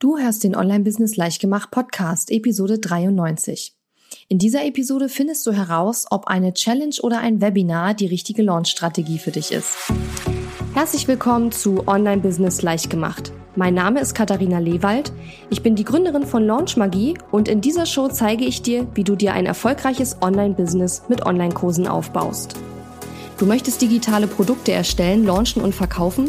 Du hörst den Online-Business Leichtgemacht Podcast, Episode 93. In dieser Episode findest du heraus, ob eine Challenge oder ein Webinar die richtige Launch-Strategie für dich ist. Herzlich willkommen zu Online-Business Leichtgemacht. Mein Name ist Katharina Lewald. Ich bin die Gründerin von Launch Magie und in dieser Show zeige ich dir, wie du dir ein erfolgreiches Online-Business mit Online-Kursen aufbaust. Du möchtest digitale Produkte erstellen, launchen und verkaufen?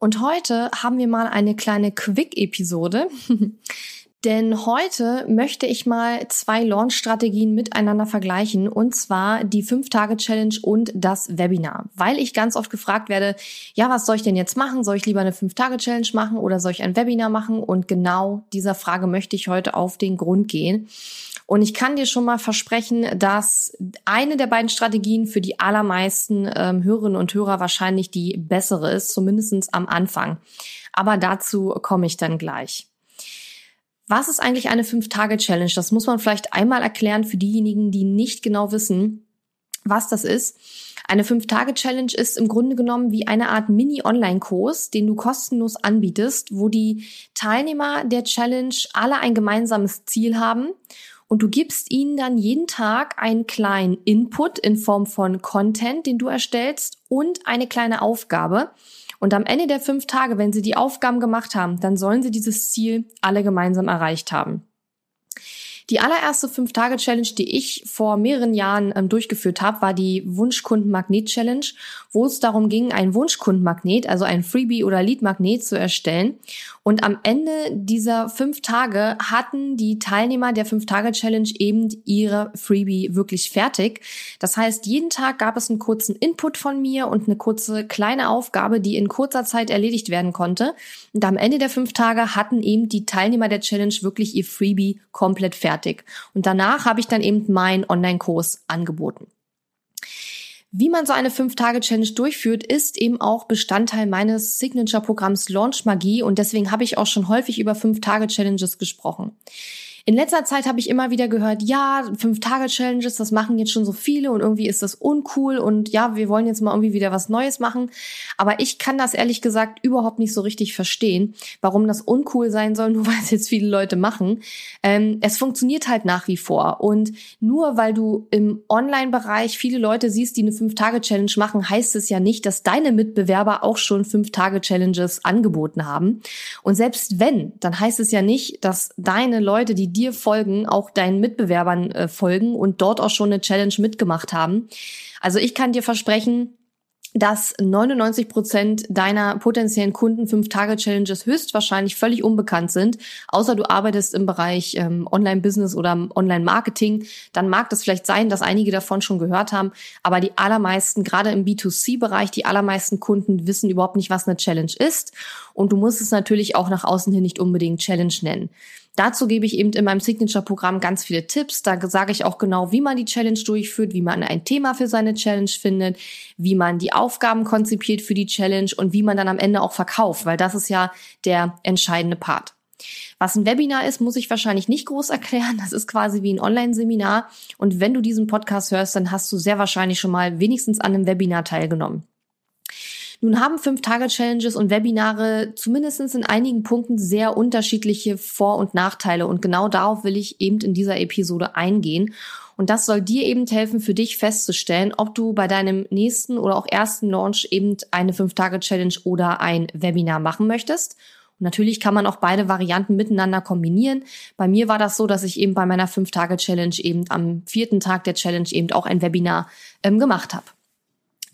und heute haben wir mal eine kleine Quick-Episode. Denn heute möchte ich mal zwei Launch-Strategien miteinander vergleichen und zwar die 5-Tage-Challenge und das Webinar. Weil ich ganz oft gefragt werde, ja, was soll ich denn jetzt machen? Soll ich lieber eine 5-Tage-Challenge machen oder soll ich ein Webinar machen? Und genau dieser Frage möchte ich heute auf den Grund gehen. Und ich kann dir schon mal versprechen, dass eine der beiden Strategien für die allermeisten ähm, Hörerinnen und Hörer wahrscheinlich die bessere ist, zumindestens am Anfang. Aber dazu komme ich dann gleich. Was ist eigentlich eine 5-Tage-Challenge? Das muss man vielleicht einmal erklären für diejenigen, die nicht genau wissen, was das ist. Eine 5-Tage-Challenge ist im Grunde genommen wie eine Art Mini-Online-Kurs, den du kostenlos anbietest, wo die Teilnehmer der Challenge alle ein gemeinsames Ziel haben und du gibst ihnen dann jeden Tag einen kleinen Input in Form von Content, den du erstellst und eine kleine Aufgabe. Und am Ende der fünf Tage, wenn sie die Aufgaben gemacht haben, dann sollen sie dieses Ziel alle gemeinsam erreicht haben. Die allererste Fünf-Tage-Challenge, die ich vor mehreren Jahren ähm, durchgeführt habe, war die Wunschkunden-Magnet-Challenge, wo es darum ging, ein Wunschkundenmagnet, also ein Freebie oder Lead-Magnet zu erstellen. Und am Ende dieser fünf Tage hatten die Teilnehmer der Fünf-Tage-Challenge eben ihre Freebie wirklich fertig. Das heißt, jeden Tag gab es einen kurzen Input von mir und eine kurze kleine Aufgabe, die in kurzer Zeit erledigt werden konnte. Und am Ende der fünf Tage hatten eben die Teilnehmer der Challenge wirklich ihr Freebie komplett fertig. Und danach habe ich dann eben meinen Online-Kurs angeboten. Wie man so eine 5-Tage-Challenge durchführt, ist eben auch Bestandteil meines Signature-Programms Launch Magie und deswegen habe ich auch schon häufig über 5-Tage-Challenges gesprochen. In letzter Zeit habe ich immer wieder gehört, ja, fünf Tage Challenges, das machen jetzt schon so viele und irgendwie ist das uncool und ja, wir wollen jetzt mal irgendwie wieder was Neues machen. Aber ich kann das ehrlich gesagt überhaupt nicht so richtig verstehen, warum das uncool sein soll, nur weil es jetzt viele Leute machen. Ähm, es funktioniert halt nach wie vor und nur weil du im Online-Bereich viele Leute siehst, die eine fünf Tage Challenge machen, heißt es ja nicht, dass deine Mitbewerber auch schon fünf Tage Challenges angeboten haben. Und selbst wenn, dann heißt es ja nicht, dass deine Leute, die dir folgen, auch deinen Mitbewerbern äh, folgen und dort auch schon eine Challenge mitgemacht haben. Also ich kann dir versprechen, dass 99 Prozent deiner potenziellen Kunden fünf Tage Challenges höchstwahrscheinlich völlig unbekannt sind, außer du arbeitest im Bereich ähm, Online-Business oder Online-Marketing, dann mag das vielleicht sein, dass einige davon schon gehört haben, aber die allermeisten, gerade im B2C-Bereich, die allermeisten Kunden wissen überhaupt nicht, was eine Challenge ist und du musst es natürlich auch nach außen hin nicht unbedingt Challenge nennen. Dazu gebe ich eben in meinem Signature-Programm ganz viele Tipps. Da sage ich auch genau, wie man die Challenge durchführt, wie man ein Thema für seine Challenge findet, wie man die Aufgaben konzipiert für die Challenge und wie man dann am Ende auch verkauft, weil das ist ja der entscheidende Part. Was ein Webinar ist, muss ich wahrscheinlich nicht groß erklären. Das ist quasi wie ein Online-Seminar. Und wenn du diesen Podcast hörst, dann hast du sehr wahrscheinlich schon mal wenigstens an einem Webinar teilgenommen. Nun haben Fünf-Tage-Challenges und Webinare zumindest in einigen Punkten sehr unterschiedliche Vor- und Nachteile und genau darauf will ich eben in dieser Episode eingehen. Und das soll dir eben helfen, für dich festzustellen, ob du bei deinem nächsten oder auch ersten Launch eben eine Fünf-Tage-Challenge oder ein Webinar machen möchtest. Und natürlich kann man auch beide Varianten miteinander kombinieren. Bei mir war das so, dass ich eben bei meiner Fünf-Tage-Challenge eben am vierten Tag der Challenge eben auch ein Webinar ähm, gemacht habe.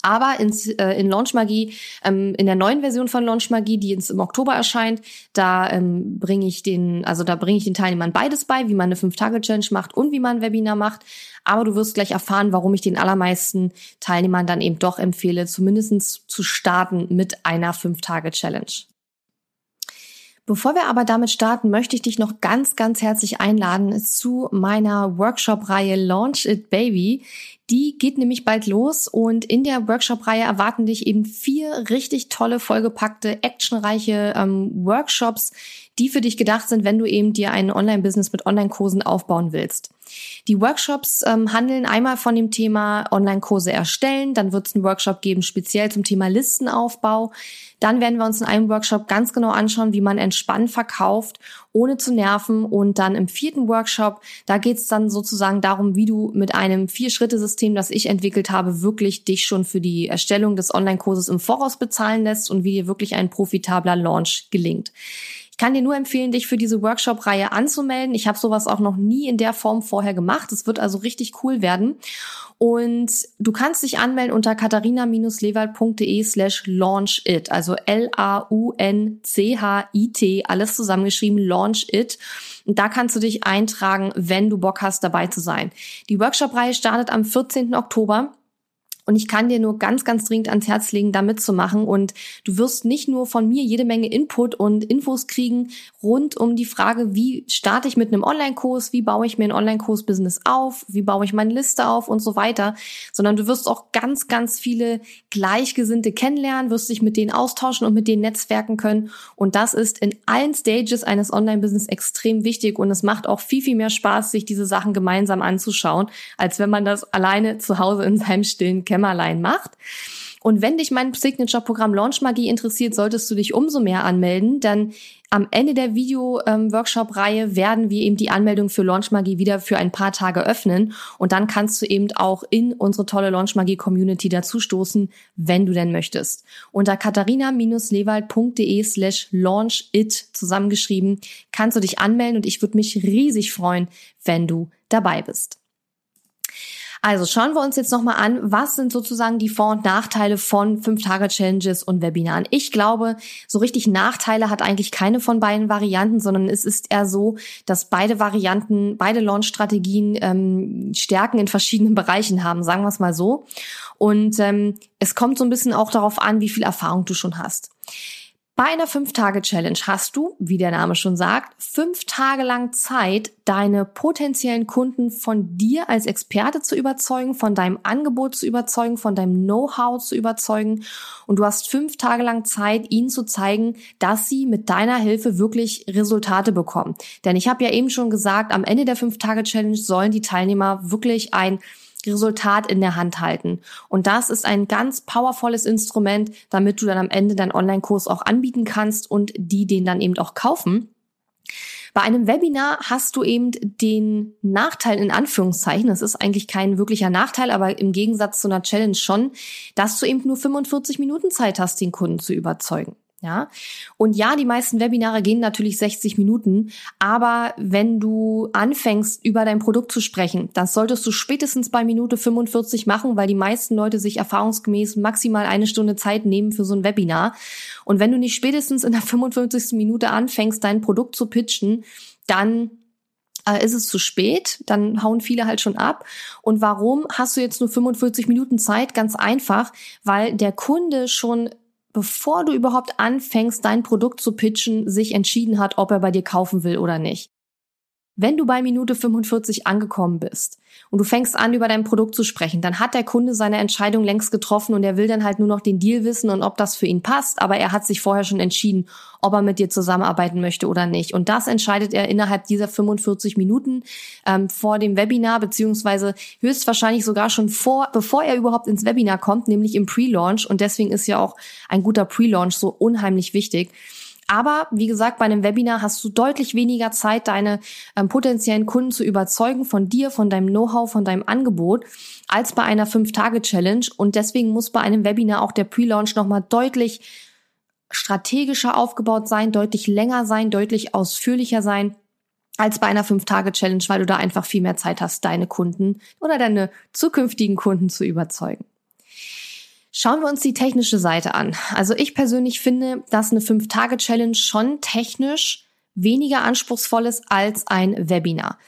Aber ins, äh, in Launch Magie, ähm, in der neuen Version von Launch Magie, die jetzt im Oktober erscheint, da ähm, bringe ich den, also da bringe ich den Teilnehmern beides bei, wie man eine 5-Tage-Challenge macht und wie man ein Webinar macht. Aber du wirst gleich erfahren, warum ich den allermeisten Teilnehmern dann eben doch empfehle, zumindestens zu starten mit einer 5-Tage-Challenge. Bevor wir aber damit starten, möchte ich dich noch ganz, ganz herzlich einladen zu meiner Workshop-Reihe Launch It Baby. Die geht nämlich bald los und in der Workshop-Reihe erwarten dich eben vier richtig tolle, vollgepackte, actionreiche ähm, Workshops, die für dich gedacht sind, wenn du eben dir ein Online-Business mit Online-Kursen aufbauen willst. Die Workshops ähm, handeln einmal von dem Thema Online-Kurse erstellen, dann wird es einen Workshop geben speziell zum Thema Listenaufbau. Dann werden wir uns in einem Workshop ganz genau anschauen, wie man entspannt verkauft, ohne zu nerven. Und dann im vierten Workshop, da geht es dann sozusagen darum, wie du mit einem Vier-Schritte-System, das ich entwickelt habe, wirklich dich schon für die Erstellung des Online-Kurses im Voraus bezahlen lässt und wie dir wirklich ein profitabler Launch gelingt. Ich kann dir nur empfehlen, dich für diese Workshop-Reihe anzumelden. Ich habe sowas auch noch nie in der Form vorher gemacht. Es wird also richtig cool werden. Und du kannst dich anmelden unter katharina-lewald.de slash launch it, also L-A-U-N-C-H-I-T, alles zusammengeschrieben, launch it. Und da kannst du dich eintragen, wenn du Bock hast, dabei zu sein. Die Workshop-Reihe startet am 14. Oktober. Und ich kann dir nur ganz, ganz dringend ans Herz legen, da mitzumachen. Und du wirst nicht nur von mir jede Menge Input und Infos kriegen rund um die Frage, wie starte ich mit einem Online-Kurs, wie baue ich mir ein Online-Kurs-Business auf, wie baue ich meine Liste auf und so weiter, sondern du wirst auch ganz, ganz viele Gleichgesinnte kennenlernen, wirst dich mit denen austauschen und mit denen netzwerken können. Und das ist in allen Stages eines Online-Business extrem wichtig und es macht auch viel, viel mehr Spaß, sich diese Sachen gemeinsam anzuschauen, als wenn man das alleine zu Hause in seinem stillen Kämmerlein Kämmerlein macht. Und wenn dich mein Signature-Programm Launch Magie interessiert, solltest du dich umso mehr anmelden, denn am Ende der Video-Workshop-Reihe werden wir eben die Anmeldung für Launch Magie wieder für ein paar Tage öffnen und dann kannst du eben auch in unsere tolle Launch Magie Community dazustoßen, wenn du denn möchtest. Unter katharina-lewald.de slash launch it zusammengeschrieben kannst du dich anmelden und ich würde mich riesig freuen, wenn du dabei bist. Also schauen wir uns jetzt nochmal an, was sind sozusagen die Vor- und Nachteile von 5-Tage-Challenges und Webinaren. Ich glaube, so richtig Nachteile hat eigentlich keine von beiden Varianten, sondern es ist eher so, dass beide Varianten, beide Launch-Strategien ähm, Stärken in verschiedenen Bereichen haben, sagen wir es mal so. Und ähm, es kommt so ein bisschen auch darauf an, wie viel Erfahrung du schon hast. Bei einer 5-Tage-Challenge hast du, wie der Name schon sagt, fünf Tage lang Zeit, deine potenziellen Kunden von dir als Experte zu überzeugen, von deinem Angebot zu überzeugen, von deinem Know-how zu überzeugen. Und du hast fünf Tage lang Zeit, ihnen zu zeigen, dass sie mit deiner Hilfe wirklich Resultate bekommen. Denn ich habe ja eben schon gesagt, am Ende der 5-Tage-Challenge sollen die Teilnehmer wirklich ein Resultat in der Hand halten. Und das ist ein ganz powervolles Instrument, damit du dann am Ende deinen Online-Kurs auch anbieten kannst und die den dann eben auch kaufen. Bei einem Webinar hast du eben den Nachteil in Anführungszeichen, das ist eigentlich kein wirklicher Nachteil, aber im Gegensatz zu einer Challenge schon, dass du eben nur 45 Minuten Zeit hast, den Kunden zu überzeugen. Ja, und ja, die meisten Webinare gehen natürlich 60 Minuten, aber wenn du anfängst, über dein Produkt zu sprechen, das solltest du spätestens bei Minute 45 machen, weil die meisten Leute sich erfahrungsgemäß maximal eine Stunde Zeit nehmen für so ein Webinar. Und wenn du nicht spätestens in der 55. Minute anfängst, dein Produkt zu pitchen, dann äh, ist es zu spät, dann hauen viele halt schon ab. Und warum hast du jetzt nur 45 Minuten Zeit? Ganz einfach, weil der Kunde schon bevor du überhaupt anfängst, dein Produkt zu pitchen, sich entschieden hat, ob er bei dir kaufen will oder nicht. Wenn du bei Minute 45 angekommen bist und du fängst an, über dein Produkt zu sprechen, dann hat der Kunde seine Entscheidung längst getroffen und er will dann halt nur noch den Deal wissen und ob das für ihn passt, aber er hat sich vorher schon entschieden, ob er mit dir zusammenarbeiten möchte oder nicht. Und das entscheidet er innerhalb dieser 45 Minuten ähm, vor dem Webinar, beziehungsweise höchstwahrscheinlich sogar schon vor, bevor er überhaupt ins Webinar kommt, nämlich im Pre-Launch. Und deswegen ist ja auch ein guter Pre-Launch so unheimlich wichtig. Aber wie gesagt, bei einem Webinar hast du deutlich weniger Zeit, deine ähm, potenziellen Kunden zu überzeugen von dir, von deinem Know-how, von deinem Angebot, als bei einer 5-Tage-Challenge. Und deswegen muss bei einem Webinar auch der Pre-Launch nochmal deutlich strategischer aufgebaut sein, deutlich länger sein, deutlich ausführlicher sein als bei einer 5-Tage-Challenge, weil du da einfach viel mehr Zeit hast, deine Kunden oder deine zukünftigen Kunden zu überzeugen. Schauen wir uns die technische Seite an. Also ich persönlich finde, dass eine 5-Tage-Challenge schon technisch weniger anspruchsvoll ist als ein Webinar.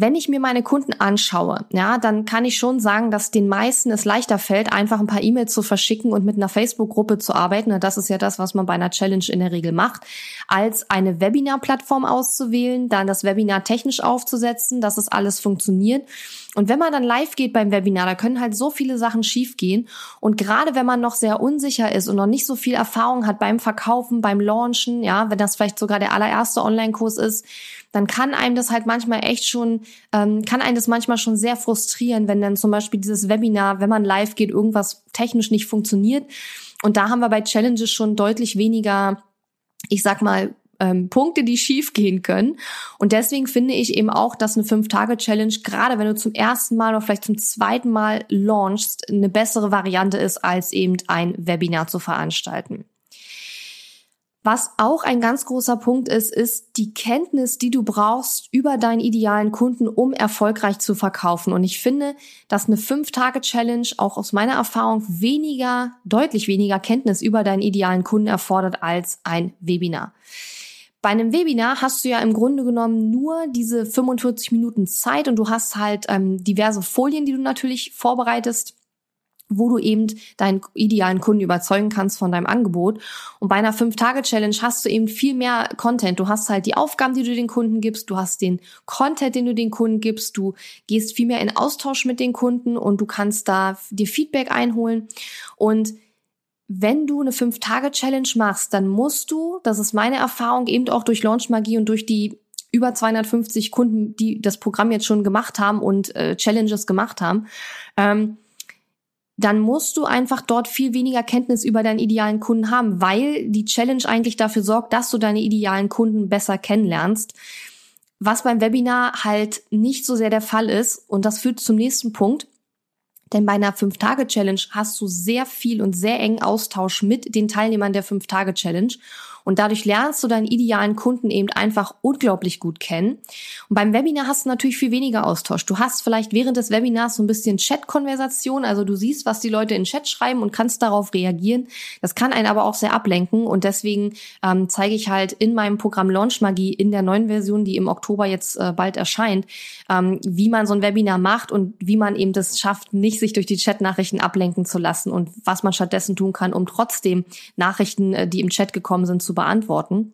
Wenn ich mir meine Kunden anschaue, ja, dann kann ich schon sagen, dass den meisten es leichter fällt, einfach ein paar E-Mails zu verschicken und mit einer Facebook-Gruppe zu arbeiten. Das ist ja das, was man bei einer Challenge in der Regel macht, als eine Webinar-Plattform auszuwählen, dann das Webinar technisch aufzusetzen, dass es alles funktioniert. Und wenn man dann live geht beim Webinar, da können halt so viele Sachen schiefgehen. Und gerade wenn man noch sehr unsicher ist und noch nicht so viel Erfahrung hat beim Verkaufen, beim Launchen, ja, wenn das vielleicht sogar der allererste Online-Kurs ist, dann kann einem das halt manchmal echt schon, ähm, kann einem das manchmal schon sehr frustrieren, wenn dann zum Beispiel dieses Webinar, wenn man live geht, irgendwas technisch nicht funktioniert. Und da haben wir bei Challenges schon deutlich weniger, ich sag mal, ähm, Punkte, die schief gehen können. Und deswegen finde ich eben auch, dass eine Fünf-Tage-Challenge, gerade wenn du zum ersten Mal oder vielleicht zum zweiten Mal launchst, eine bessere Variante ist, als eben ein Webinar zu veranstalten. Was auch ein ganz großer Punkt ist, ist die Kenntnis, die du brauchst über deinen idealen Kunden, um erfolgreich zu verkaufen. Und ich finde, dass eine Fünf-Tage-Challenge auch aus meiner Erfahrung weniger, deutlich weniger Kenntnis über deinen idealen Kunden erfordert als ein Webinar. Bei einem Webinar hast du ja im Grunde genommen nur diese 45 Minuten Zeit und du hast halt ähm, diverse Folien, die du natürlich vorbereitest wo du eben deinen idealen Kunden überzeugen kannst von deinem Angebot. Und bei einer 5-Tage-Challenge hast du eben viel mehr Content. Du hast halt die Aufgaben, die du den Kunden gibst, du hast den Content, den du den Kunden gibst, du gehst viel mehr in Austausch mit den Kunden und du kannst da dir Feedback einholen. Und wenn du eine 5-Tage-Challenge machst, dann musst du, das ist meine Erfahrung, eben auch durch Launchmagie und durch die über 250 Kunden, die das Programm jetzt schon gemacht haben und äh, Challenges gemacht haben, ähm, dann musst du einfach dort viel weniger Kenntnis über deinen idealen Kunden haben, weil die Challenge eigentlich dafür sorgt, dass du deine idealen Kunden besser kennenlernst. Was beim Webinar halt nicht so sehr der Fall ist. Und das führt zum nächsten Punkt. Denn bei einer 5-Tage-Challenge hast du sehr viel und sehr engen Austausch mit den Teilnehmern der 5-Tage-Challenge. Und dadurch lernst du deinen idealen Kunden eben einfach unglaublich gut kennen. Und beim Webinar hast du natürlich viel weniger Austausch. Du hast vielleicht während des Webinars so ein bisschen Chat-Konversation, also du siehst, was die Leute in Chat schreiben und kannst darauf reagieren. Das kann einen aber auch sehr ablenken und deswegen ähm, zeige ich halt in meinem Programm Launch Magie in der neuen Version, die im Oktober jetzt äh, bald erscheint, ähm, wie man so ein Webinar macht und wie man eben das schafft, nicht sich durch die Chat-Nachrichten ablenken zu lassen und was man stattdessen tun kann, um trotzdem Nachrichten, äh, die im Chat gekommen sind, zu beantworten.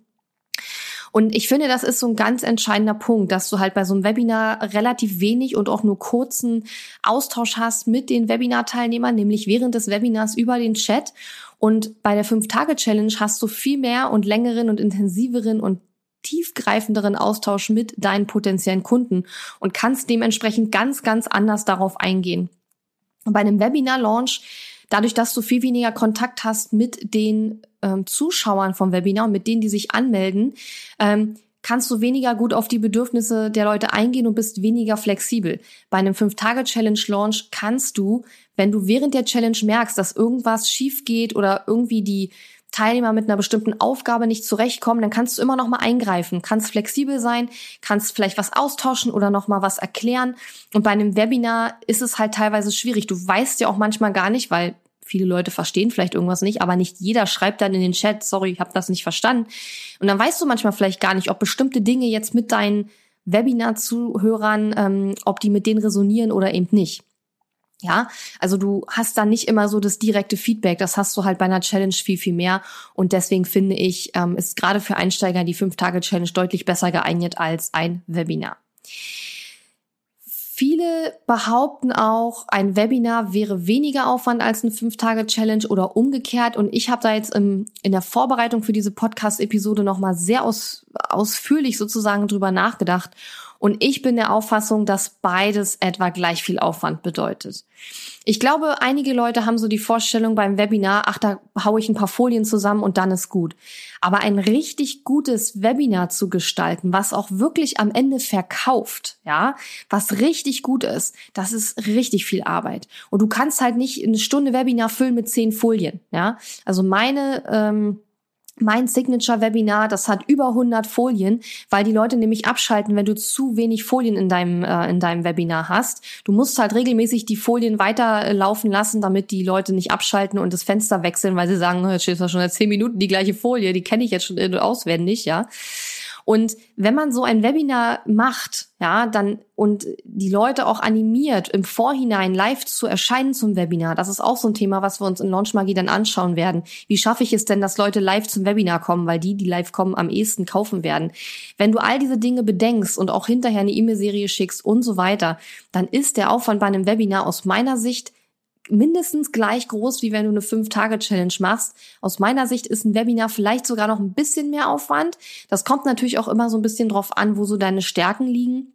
Und ich finde, das ist so ein ganz entscheidender Punkt, dass du halt bei so einem Webinar relativ wenig und auch nur kurzen Austausch hast mit den Webinar-Teilnehmern, nämlich während des Webinars über den Chat. Und bei der Fünf-Tage-Challenge hast du viel mehr und längeren und intensiveren und tiefgreifenderen Austausch mit deinen potenziellen Kunden und kannst dementsprechend ganz, ganz anders darauf eingehen. Bei einem Webinar-Launch dadurch, dass du viel weniger Kontakt hast mit den ähm, Zuschauern vom Webinar und mit denen, die sich anmelden, ähm, kannst du weniger gut auf die Bedürfnisse der Leute eingehen und bist weniger flexibel. Bei einem 5-Tage-Challenge-Launch kannst du, wenn du während der Challenge merkst, dass irgendwas schief geht oder irgendwie die Teilnehmer mit einer bestimmten Aufgabe nicht zurechtkommen, dann kannst du immer noch mal eingreifen, kannst flexibel sein, kannst vielleicht was austauschen oder noch mal was erklären. Und bei einem Webinar ist es halt teilweise schwierig. Du weißt ja auch manchmal gar nicht, weil viele Leute verstehen vielleicht irgendwas nicht, aber nicht jeder schreibt dann in den Chat, sorry, ich habe das nicht verstanden. Und dann weißt du manchmal vielleicht gar nicht, ob bestimmte Dinge jetzt mit deinen Webinar-Zuhörern, ähm, ob die mit denen resonieren oder eben nicht. Ja, also du hast dann nicht immer so das direkte Feedback. Das hast du halt bei einer Challenge viel, viel mehr. Und deswegen finde ich, ähm, ist gerade für Einsteiger die 5-Tage-Challenge deutlich besser geeignet als ein Webinar. Viele behaupten auch, ein Webinar wäre weniger Aufwand als eine 5-Tage-Challenge oder umgekehrt. Und ich habe da jetzt im, in der Vorbereitung für diese Podcast-Episode nochmal sehr aus, ausführlich sozusagen drüber nachgedacht und ich bin der Auffassung, dass beides etwa gleich viel Aufwand bedeutet. Ich glaube, einige Leute haben so die Vorstellung beim Webinar, ach, da haue ich ein paar Folien zusammen und dann ist gut. Aber ein richtig gutes Webinar zu gestalten, was auch wirklich am Ende verkauft, ja, was richtig gut ist, das ist richtig viel Arbeit. Und du kannst halt nicht eine Stunde Webinar füllen mit zehn Folien, ja. Also meine, ähm, mein Signature-Webinar, das hat über 100 Folien, weil die Leute nämlich abschalten, wenn du zu wenig Folien in deinem, äh, in deinem Webinar hast. Du musst halt regelmäßig die Folien weiterlaufen lassen, damit die Leute nicht abschalten und das Fenster wechseln, weil sie sagen, jetzt steht ja schon seit 10 Minuten die gleiche Folie, die kenne ich jetzt schon auswendig, ja. Und wenn man so ein Webinar macht, ja, dann und die Leute auch animiert, im Vorhinein live zu erscheinen zum Webinar, das ist auch so ein Thema, was wir uns in Launch Magie dann anschauen werden. Wie schaffe ich es denn, dass Leute live zum Webinar kommen, weil die, die live kommen, am ehesten kaufen werden? Wenn du all diese Dinge bedenkst und auch hinterher eine E-Mail-Serie schickst und so weiter, dann ist der Aufwand bei einem Webinar aus meiner Sicht mindestens gleich groß, wie wenn du eine 5-Tage-Challenge machst. Aus meiner Sicht ist ein Webinar vielleicht sogar noch ein bisschen mehr Aufwand. Das kommt natürlich auch immer so ein bisschen drauf an, wo so deine Stärken liegen.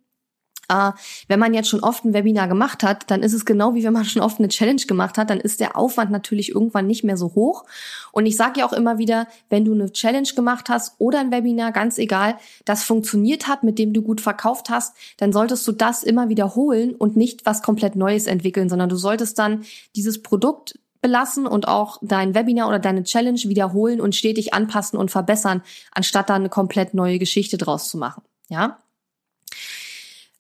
Äh, wenn man jetzt schon oft ein Webinar gemacht hat, dann ist es genau wie wenn man schon oft eine Challenge gemacht hat, dann ist der Aufwand natürlich irgendwann nicht mehr so hoch. Und ich sage ja auch immer wieder, wenn du eine Challenge gemacht hast oder ein Webinar, ganz egal, das funktioniert hat, mit dem du gut verkauft hast, dann solltest du das immer wiederholen und nicht was komplett Neues entwickeln, sondern du solltest dann dieses Produkt belassen und auch dein Webinar oder deine Challenge wiederholen und stetig anpassen und verbessern, anstatt dann eine komplett neue Geschichte draus zu machen. Ja?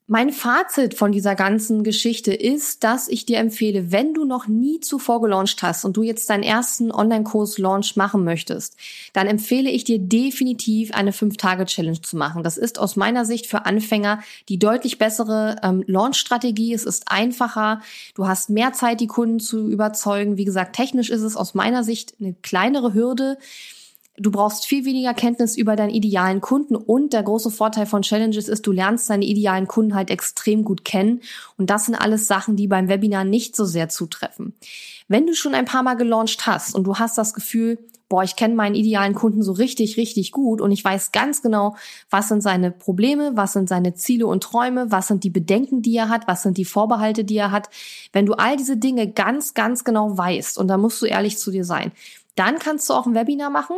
Mein Fazit von dieser ganzen Geschichte ist, dass ich dir empfehle, wenn du noch nie zuvor gelauncht hast und du jetzt deinen ersten Online-Kurs-Launch machen möchtest, dann empfehle ich dir definitiv eine 5-Tage-Challenge zu machen. Das ist aus meiner Sicht für Anfänger die deutlich bessere ähm, Launch-Strategie. Es ist einfacher. Du hast mehr Zeit, die Kunden zu überzeugen. Wie gesagt, technisch ist es aus meiner Sicht eine kleinere Hürde. Du brauchst viel weniger Kenntnis über deinen idealen Kunden und der große Vorteil von Challenges ist, du lernst deine idealen Kunden halt extrem gut kennen und das sind alles Sachen, die beim Webinar nicht so sehr zutreffen. Wenn du schon ein paar Mal gelauncht hast und du hast das Gefühl, boah, ich kenne meinen idealen Kunden so richtig, richtig gut und ich weiß ganz genau, was sind seine Probleme, was sind seine Ziele und Träume, was sind die Bedenken, die er hat, was sind die Vorbehalte, die er hat. Wenn du all diese Dinge ganz, ganz genau weißt und da musst du ehrlich zu dir sein, dann kannst du auch ein Webinar machen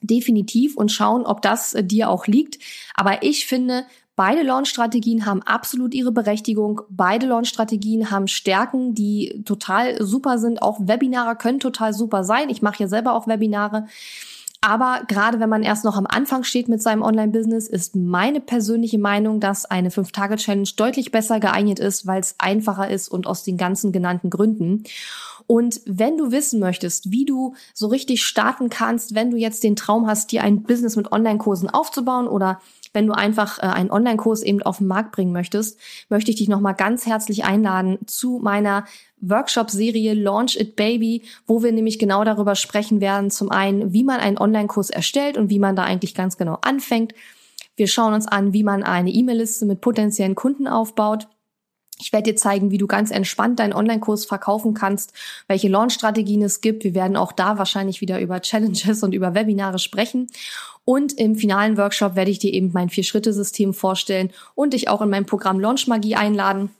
definitiv und schauen, ob das äh, dir auch liegt. Aber ich finde, beide Launch-Strategien haben absolut ihre Berechtigung. Beide Launch-Strategien haben Stärken, die total super sind. Auch Webinare können total super sein. Ich mache ja selber auch Webinare. Aber gerade wenn man erst noch am Anfang steht mit seinem Online-Business, ist meine persönliche Meinung, dass eine 5-Tage-Challenge deutlich besser geeignet ist, weil es einfacher ist und aus den ganzen genannten Gründen. Und wenn du wissen möchtest, wie du so richtig starten kannst, wenn du jetzt den Traum hast, dir ein Business mit Online-Kursen aufzubauen oder wenn du einfach äh, einen Online-Kurs eben auf den Markt bringen möchtest, möchte ich dich nochmal ganz herzlich einladen zu meiner Workshop-Serie Launch It Baby, wo wir nämlich genau darüber sprechen werden. Zum einen, wie man einen Online-Kurs erstellt und wie man da eigentlich ganz genau anfängt. Wir schauen uns an, wie man eine E-Mail-Liste mit potenziellen Kunden aufbaut. Ich werde dir zeigen, wie du ganz entspannt deinen Online-Kurs verkaufen kannst, welche Launch-Strategien es gibt. Wir werden auch da wahrscheinlich wieder über Challenges und über Webinare sprechen. Und im finalen Workshop werde ich dir eben mein Vier-Schritte-System vorstellen und dich auch in mein Programm Launch Magie einladen.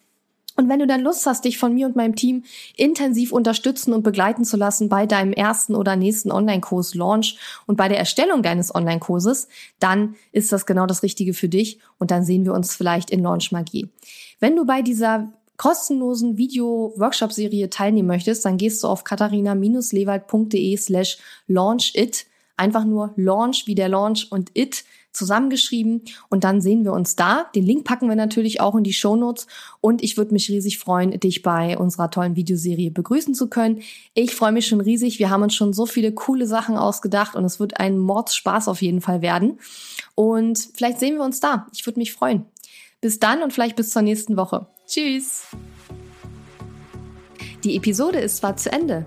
Und wenn du dann Lust hast, dich von mir und meinem Team intensiv unterstützen und begleiten zu lassen bei deinem ersten oder nächsten Online-Kurs Launch und bei der Erstellung deines Online-Kurses, dann ist das genau das Richtige für dich und dann sehen wir uns vielleicht in Launch Magie. Wenn du bei dieser kostenlosen Video-Workshop-Serie teilnehmen möchtest, dann gehst du auf katharina-lewald.de slash launchit. Einfach nur Launch wie der Launch und it zusammengeschrieben und dann sehen wir uns da. Den Link packen wir natürlich auch in die Show Notes und ich würde mich riesig freuen, dich bei unserer tollen Videoserie begrüßen zu können. Ich freue mich schon riesig. Wir haben uns schon so viele coole Sachen ausgedacht und es wird ein Mordspaß auf jeden Fall werden. Und vielleicht sehen wir uns da. Ich würde mich freuen. Bis dann und vielleicht bis zur nächsten Woche. Tschüss. Die Episode ist zwar zu Ende,